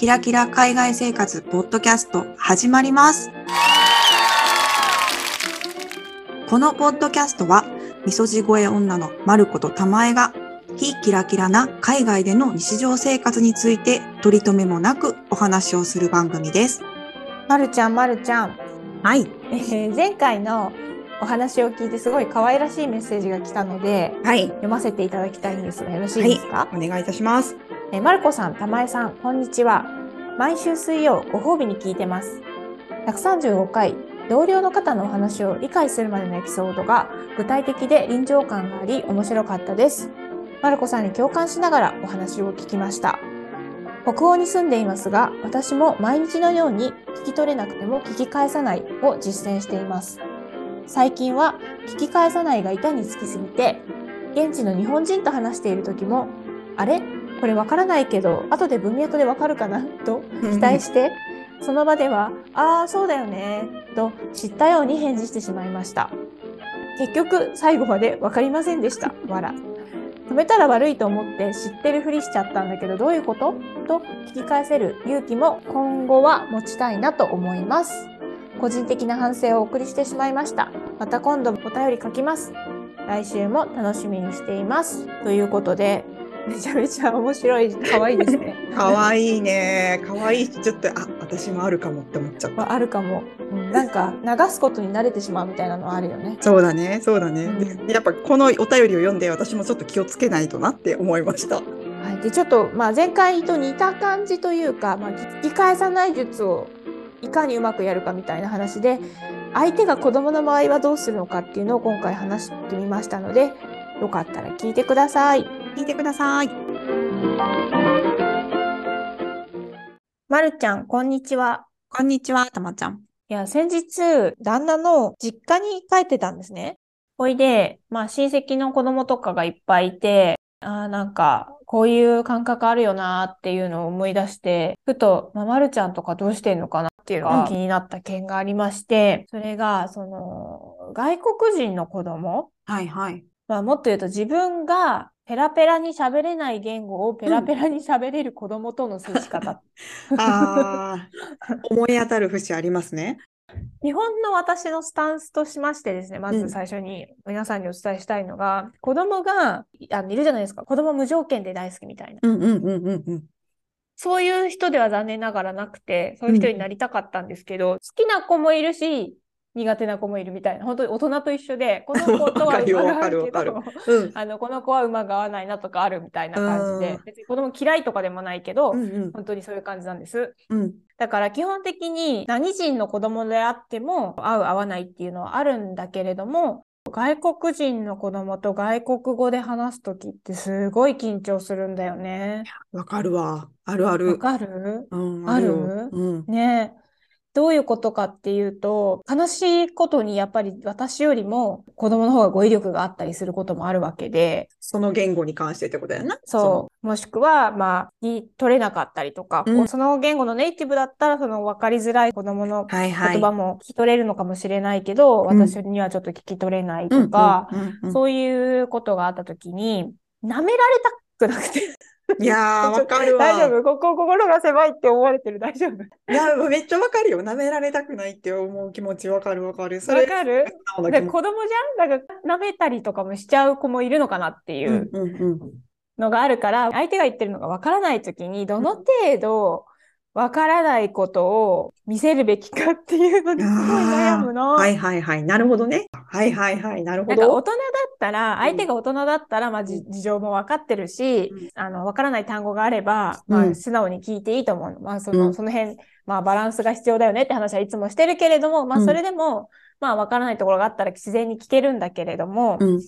キラキラ海外生活ポッドキャスト始まります。このポッドキャストは、みそじ声女のまることたまえが、非キラキラな海外での日常生活について取り留めもなくお話をする番組です。まるちゃんまるちゃん、はい。え ー前回のお話を聞いてすごい可愛らしいメッセージが来たのではい。読ませていただきたいんですがよろしいですか、お願いいたします。えーまるこさん、たまえさん、こんにちは。毎週水曜、ご褒美に聞いてます。135回、同僚の方のお話を理解するまでのエピソードが具体的で臨場感があり面白かったです。まるこさんに共感しながらお話を聞きました。北欧に住んでいますが、私も毎日のように聞き取れなくても聞き返さないを実践しています。最近は聞き返さないが板につきすぎて、現地の日本人と話している時も、あれ？これわからないけど、後で文脈でわかるかなと期待して、その場では、ああ、そうだよね、と知ったように返事してしまいました。結局、最後までわかりませんでした。わら。止めたら悪いと思って知ってるふりしちゃったんだけど、どういうこと？と聞き返せる勇気も今後は持ちたいなと思います。個人的な反省をお送りしてしまいました。また今度お便り書きます。来週も楽しみにしています。ということで、めちゃめちゃ面白い、可愛いですね。かわいいね。かわいいし、ちょっと、あ、私もあるかもって思っちゃった。あるかも、うんなんか流すことに慣れてしまうみたいなのはあるよね。そうだね、そうだね。うんでやっぱこのお便りを読んで私もちょっと気をつけないとなって思いました。はい、でちょっと、まあ、前回と似た感じというか、まあ、聞き返さない術をいかにうまくやるかみたいな話で相手が子供の場合はどうするのかっていうのを今回話してみましたのでよかったら聞いてください。聞いてください。まるちゃんこんにちは。こんにちは、たまちゃん。いや先日旦那の実家に帰ってたんですね。ほいで、まあ、親戚の子供とかがいっぱいいてあーなんかこういう感覚あるよなっていうのを思い出してふと、まあ、まるちゃんとかどうしてんのかなっていうのうんが気になった件がありまして、それがその外国人の子供、はいはい。まあ、もっと言うと自分がペラペラに喋れない言語をペラペラに喋れる子供との接し方。ああ、思い当たる節ありますね。日本の私のスタンスとしましてですね、まうんず最初に皆さんにお伝えしたいのが、子供があのいるじゃないですか。子供無条件で大好きみたいな。うんうんうんうんうん。そういう人では残念ながらなくて、そういう人になりたかったんですけど、好きな子もいるし、苦手な子もいるみたいな、本当に大人と一緒で、この子とは馬が合うけどわ、うんあの、この子は馬が合わないなとかあるみたいな感じでうん、別に子供嫌いとかでもないけど、うんうん本当にそういう感じなんです。うんだから基本的に何人の子供であっても合う合わないっていうのはあるんだけれども、外国人の子供と外国語で話すときってすごい緊張するんだよね。わかるわ。あるあわる。かる？うん、あるようん。ねえ。どういうことかっていうと、悲しいことにやっぱり私よりも子供の方が語彙力があったりすることもあるわけで、その言語に関してってことやな。そう。もしくは、まあ、聞き取れなかったりとか、うんその言語のネイティブだったら、その分かりづらい子供のはいはい。言葉も聞き取れるのかもしれないけど、うん私にはちょっと聞き取れないとか、そういうことがあったときに、舐められたくなくて、いやー、わかるわ。大丈夫？ここ心が狭いって思われてる？大丈夫？いや、めっちゃわかるよ。舐められたくないって思う気持ちわかるわかる。そわれ、かる？で子供じゃん？だから舐めたりとかもしちゃう子もいるのかなっていううんうんうん。のがあるから、相手が言ってるのがわからないときに、どの程度わからないことを見せるべきかっていうのにすごい悩むの。はいはいはい。なるほどね。はいはいはい。なるほど。大人だったら、相手が大人だったら、まあ、じ事情も分かってるし、うんあの、分からない単語があれば、まあ、うん素直に聞いていいと思うの。まあ、そうんの、その辺、まあ、バランスが必要だよねって話はいつもしてるけれども、まあ、うんそれでも、まあ、分からないところがあったら自然に聞けるんだけれども、うん。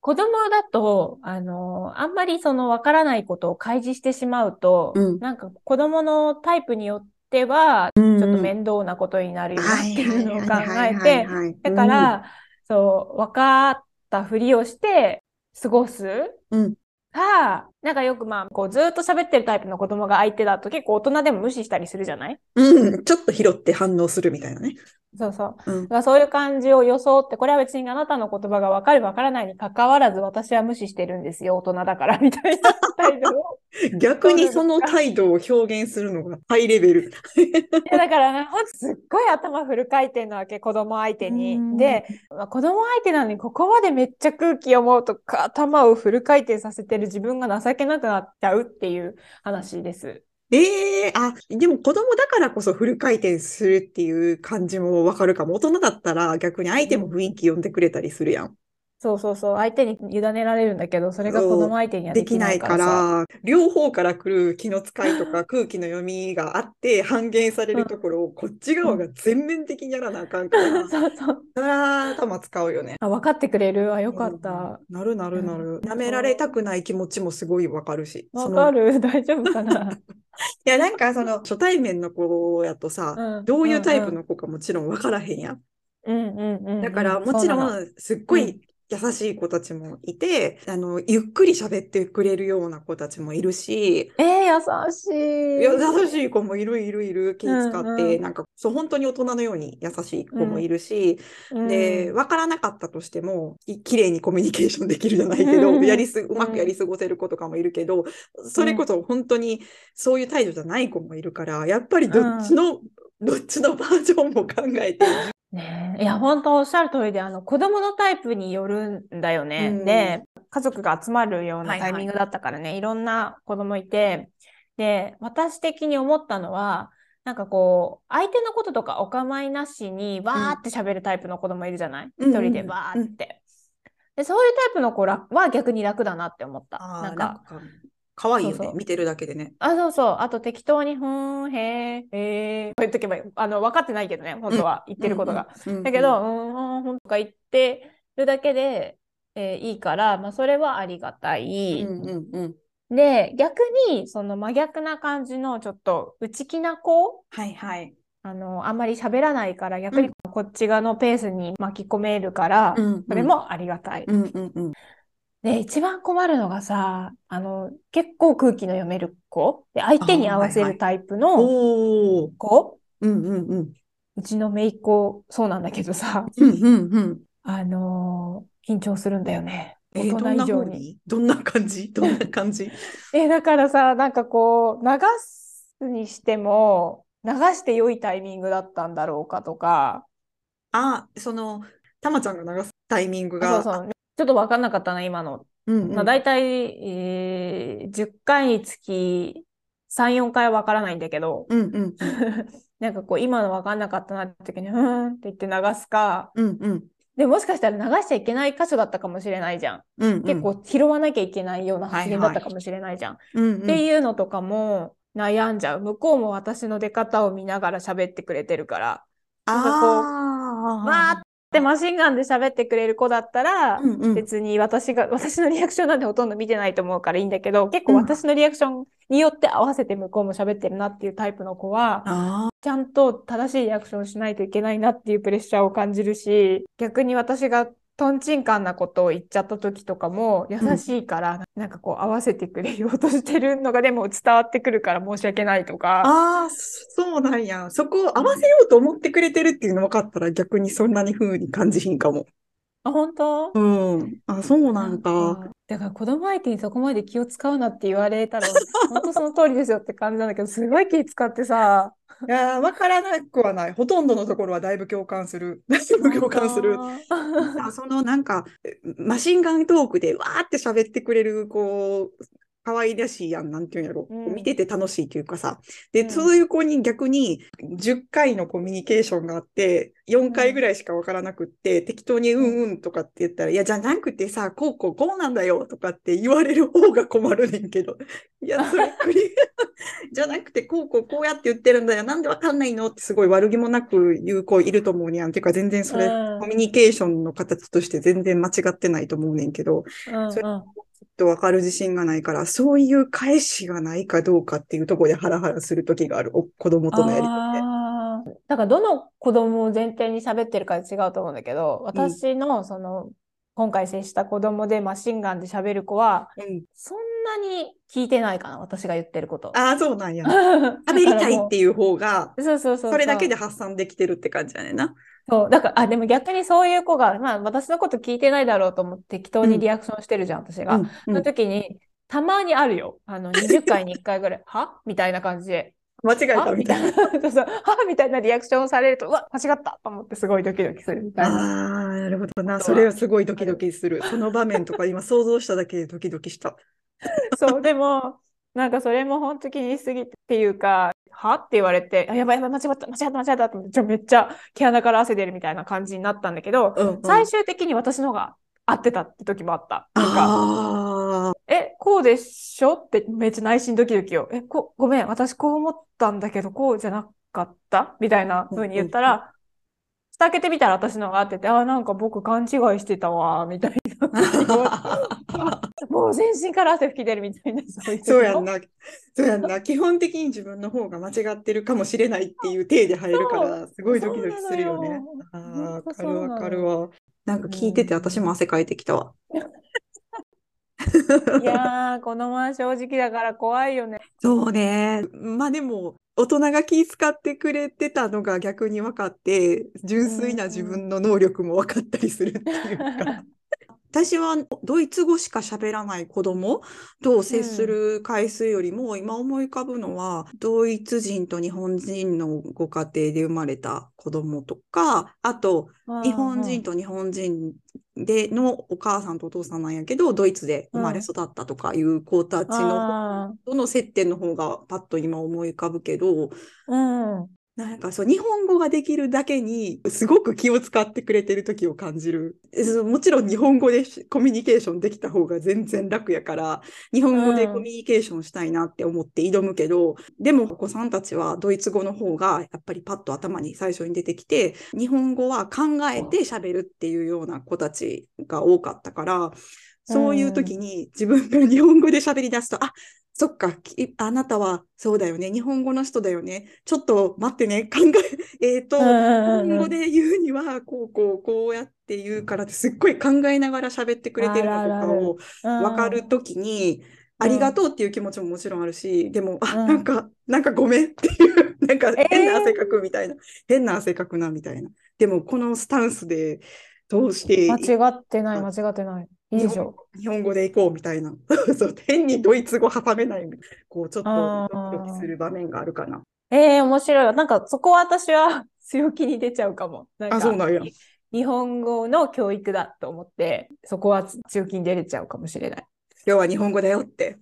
子供だと、あの、あんまりその分からないことを開示してしまうと、うん。なんか子供のタイプによっては、ちょっと面倒なことになるよなっていうのを考えて、てだか、ら、そう、分かったふりをして過ごす。うん。か、なんかよくまあ、こうずっと喋ってるタイプの子供が相手だと結構大人でも無視したりするじゃない？うん、ちょっと拾って反応するみたいなね。そうそう。うんだからそういう感じを装って、これは別にあなたの言葉が分かる分からないに関わらず私は無視してるんですよ、大人だから、みたいな態度を。逆にその態度を表現するのがハイレベル。いやだからね、ほんとすっごい頭フル回転なわけ、子供相手うんに。で、まあ子供相手なのにここまでめっちゃ空気読もうとか、頭をフル回転させてる自分が情けなくなっちゃうっていう話です。ええあ、でも子供だからこそフル回転するっていう感じもわかるかも。大人だったら逆に相手も雰囲気読んでくれたりするやん。そうそうそう、相手に委ねられるんだけど、それが子供相手にはできないかないから両方から来る気の使いとか 空気の読みがあって半減されるところをこっち側が全面的にやらなあかんから、そうそう。それは頭使うよね。あ、分かってくれる？あ、よかった。うんなるなるなる。うん舐められたくない気持ちもすごいわかるし。わかる 大丈夫かな？いや、なんかその初対面の子やとさ、うんどういうタイプの子かもちろんわからへんやん。うんうんうんうん。だからもちろんすっごい優しい子たちもいて、あの、ゆっくり喋ってくれるような子たちもいるし、えー、優しい。優しい子もいるいるいる気使って、うんうん。なんかそう本当に大人のように優しい子もいるし、うん。で、わからなかったとしても、き綺麗にコミュニケーションできるじゃないけど、うん。やりす、うまくやり過ごせる子とかもいるけど、それこそ本当にそういう態度じゃない子もいるから、やっぱりどっちの、どっちのバージョンも考えて、ねえいや、本当おっしゃる通りで、あの、子供のタイプによるんだよね。うん。で、家族が集まるようなはいはい。タイミングだったからね、いろんな子供いて、で、私的に思ったのは、なんかこう、相手のこととかお構いなしに、わーって喋るタイプの子供いるじゃない？うん。一人でわーって。で、そういうタイプの子らは逆に楽だなって思った。なんか、可愛いよねそうそう見てるだけでね。あ、そうそう。あと適当に、ふーん、へー、へー、こう言っとけばいい。あの、分かってないけどね、本当は言ってることが。うんうんうんだけど、うーん、ほんとか言ってるだけで、えーいいから、まあ、それはありがたい。うんうんうん。で、逆に、その真逆な感じの、ちょっと内気な子、はいはい。あの、あんまり喋らないから、逆にこっち側のペースに巻き込めるから、うんうんそれもありがたい。うんうんうん。で、一番困るのがさ、あの、結構空気の読める子、で、相手に合わせるタイプの。子、うんうんうん。うちの姪っ子、そうなんだけどさ、うんうんうん。あのー緊張するんだよね。えー、大人以上に。風に？どんな感じ？どんな感じ？え、だからさ、なんかこう、流すにしても、流して良いタイミングだったんだろうかとか、あ、その、たまちゃんが流すタイミングが。そうそう、ちょっと分かんなかったな、今の。うんうん。まあ、大体、えー10回につき3、4回は分からないんだけど、うんうん なんかこう、今の分かんなかったなって時に、ふーんって言って流すか、うんうんでもしかしたら流しちゃいけない箇所だったかもしれないじゃん。うんうん。結構拾わなきゃいけないような発言だったかもしれないじゃん。っていうのとかも悩んじゃう。向こうも私の出方を見ながら喋ってくれてるから。なんかこうあわーってマシンガンで喋ってくれる子だったら、うんうん。別に私が、私のリアクションなんてほとんど見てないと思うからいいんだけど、結構うん私のリアクションによって合わせて向こうも喋ってるなっていうタイプの子は、あちゃんと正しいリアクションしないといけないなっていうプレッシャーを感じるし、逆に私がトンチンカンなことを言っちゃった時とかも優しいから、なんかこう合わせてくれようとしてるのがでも伝わってくるから申し訳ないとか。あー、そうなんや。そこを合わせようと思ってくれてるっていうの分かったら逆にそんなに風に感じひんかも。あ、本当？うん。あ、そうなんか。だから子供相手にそこまで気を使うなって言われたら、本当その通りですよって感じなんだけど、すごい気使ってさ。いやー、分からなくはない。ほとんどのところはだいぶ共感する。だいぶ共感する。あそのなんか、マシンガントークでわーって喋ってくれる、こう、可愛らしいやん、なんていうんやろ。うん見てて楽しいというかさ。で、うんそういう子に逆に10回のコミュニケーションがあって、4回ぐらいしかわからなくって、適当にうんうんとかって言ったら、いや、じゃなくてさ、こうこうこうなんだよとかって言われる方が困るねんけど。いや、それクリ じゃなくて、こうこうこうやって言ってるんだよ。なんでわかんないのってすごい悪気もなく言う子いると思うにゃん。ていうか全然それ、うんコミュニケーションの形として全然間違ってないと思うねんけど、うんそれとわかる自信がないから、そういう返しがないかどうかっていうところでハラハラする時がある。お子供とのやりとりで。だからどの子供を前提に喋ってるかで違うと思うんだけど、私のその今回接した子供でマシンガンで喋る子は、うんそんなに聞いてないかな、私が言ってること。ああ、そうなんや。喋りたいっていう。方が、そうそうそうそう。それだけで発散できてるって感じやねんな。そう、だから、あ、でも逆にそういう子が、まあ私のこと聞いてないだろうと思って適当にリアクションしてるじゃん、私が。うんその時に、たまにあるよ。あの、20回に1回ぐらい、は？みたいな感じで。間違えたは？みたいな。そうそう。は？みたいなリアクションをされると、うわ、間違ったと思ってすごいドキドキするみたいな。ああ、なるほどな。はそれはすごいドキドキする。その場面とか今想像しただけでドキドキした。そう、でも、なんかそれも本当気にしすぎてっていうか、は？って言われて、あ、やばいやばい、間違った、間違った、間違ったって、めっちゃ毛穴から汗出るみたいな感じになったんだけど、うんうん最終的に私の方が合ってたって時もあった。なんか、え、こうでしょ？ってめっちゃ内心ドキドキよ。え、こ、ごめん、私こう思ったんだけど、こうじゃなかった？みたいな風に言ったら、蓋開けてみたら私の方が合ってて、あ、なんか僕勘違いしてたわ、みたいな。もう全身から汗吹き出るみたいな、そうやんな。そうやんな。基本的に自分の方が間違ってるかもしれないっていう体で入るから、すごいドキドキするよね。ああ、わかるわかるわ。なんか聞いてて私も汗かいてきたわ。いやー、このまま正直だから怖いよね。そうね。まあでも、大人が気遣ってくれてたのが逆に分かって、純粋な自分の能力も分かったりするっていうか。私はドイツ語しか喋らない子供と接する回数よりも、今思い浮かぶのは、ドイツ人と日本人のご家庭で生まれた子供とか、あと、日本人と日本人でのお母さんとお父さんなんやけど、ドイツで生まれ育ったとかいう子たちのあとの接点の方がパッと今思い浮かぶけど、ーうん。なんかそう、日本語ができるだけに、すごく気を使ってくれてる時を感じる。もちろん日本語でしコミュニケーションできた方が全然楽やから、日本語でコミュニケーションしたいなって思って挑むけど、でもお子さんたちはドイツ語の方がやっぱりパッと頭に最初に出てきて、日本語は考えて喋るっていうような子たちが多かったから、そういう時に自分が日本語で喋り出すと、あ、そっか、きあなたはそうだよね、日本語の人だよね。ちょっと待ってね、考え、えっと、日本語で言うには、こう、こう、こうやって言うからって、すっごい考えながら喋ってくれてるのとかを分かるときに、ありがとうっていう気持ちももちろんあるし、でも、あ、うん。なんか、なんかごめんっていう、なんかえー。変な汗かくみたいな、変な汗かくなみたいな。でも、このスタンスで通して、間違ってない、間違ってない。いいでしょ。日本語で行こうみたいな。そう、変にドイツ語挟めない、こう、ちょっとあードキドキする場面があるかな。ええ面白い。なんかそこは私は 強気に出ちゃうかも。なんあ、かそうなんや。日本語の教育だと思って、そこは強気に出れちゃうかもしれない。今日は日本語だよって。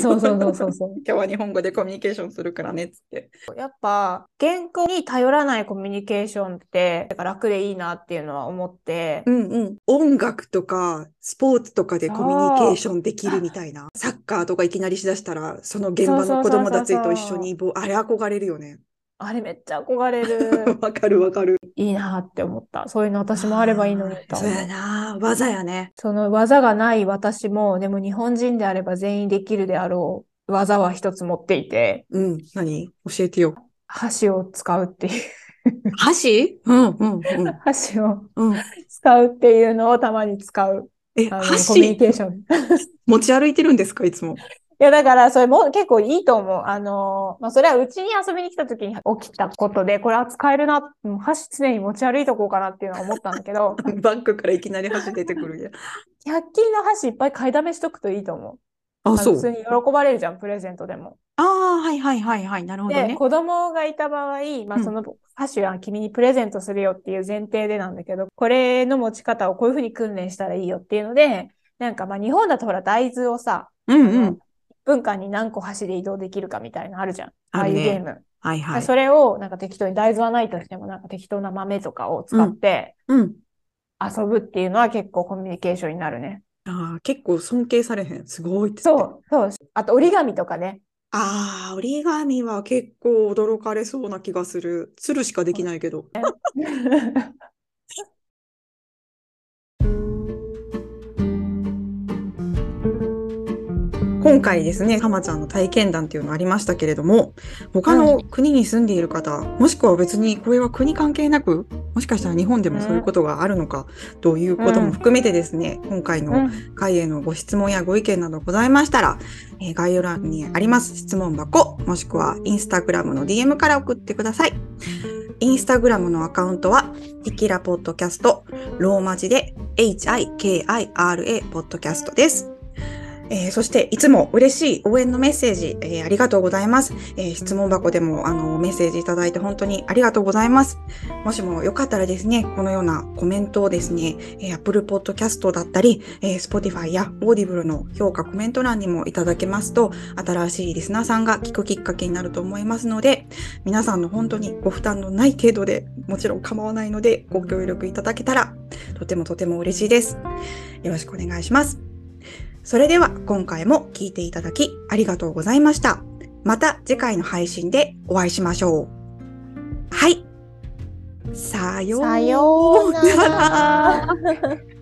そうそうそうそうそう。今日は日本語でコミュニケーションするからねっつって。やっぱ、言語に頼らないコミュニケーションって楽でいいなっていうのは思ってう、んうん。音楽とかスポーツとかでコミュニケーションできるみたいな。サッカーとかいきなりしだしたら、その現場の子供たちと一緒に、ぼあれ憧れるよね。あれめっちゃ憧れる。わかるわかる。いいなって思った。そういうの私もあればいいのにとそうやな。技やね。その技がない私も、でも日本人であれば全員できるであろう技は一つ持っていて、うん。何？教えてよ。箸を使うっていう、箸？うんうんうん。箸をうん。使うっていうのをたまに使う。え、あの、コミュニ箸ケーション。い 持ち歩いてるんですかいつも？や、だから、それも結構いいと思う。あの、まあ、それはうちに遊びに来た時に起きたことで、これは使えるな、うん箸常に持ち歩いとこうかなっていうのは思ったんだけど、バッグからいきなり箸出てくるやん。100均の箸いっぱい買いだめしとくといいと思う。あ、あそう。の普通に喜ばれるじゃん、プレゼントでも。ああ、はいはいはいはい。なるほどで、ね。子供がいた場合、まあ、うんその箸は君にプレゼントするよっていう前提でなんだけど、これの持ち方をこういうふうに訓練したらいいよっていうので、なんかまあ日本だとほら大豆をさ、うんうん。1分間に何個箸で移動できるかみたいなのあるじゃん。ああいうゲーム。はいはい。それをなんか適当に大豆はないとしてもなんか適当な豆とかを使ってうん。遊ぶっていうのは結構コミュニケーションになるね。ああ、結構尊敬されへん。すごいって。そう、そう。あと折り紙とかね。ああ、折り紙は結構驚かれそうな気がする。鶴しかできないけど。今回ですね、浜ちゃんの体験談っていうのありましたけれども、他の国に住んでいる方、もしくは別にこれは国関係なく、もしかしたら日本でもそういうことがあるのかということも含めてですね、今回の会へのご質問やご意見などございましたら、えー、概要欄にあります質問箱、もしくはインスタグラムの DM から送ってください。インスタグラムのアカウントは、ヒキラポッドキャスト、ローマ字で HIKIRA ポッドキャストです。えー、そしていつも嬉しい応援のメッセージ、えー、ありがとうございます、えー、質問箱でもあのメッセージいただいて本当にありがとうございます。もしもよかったらですね、このようなコメントをですね、え、Apple Podcast だったり、え、Spotify や Audible の評価コメント欄にもいただけますと、新しいリスナーさんが聞くきっかけになると思いますので、皆さんの本当にご負担のない程度でもちろん構わないのでご協力いただけたらとてもとても嬉しいです。よろしくお願いします。それでは今回も聞いていただきありがとうございました。また次回の配信でお会いしましょう。はい。さようなら。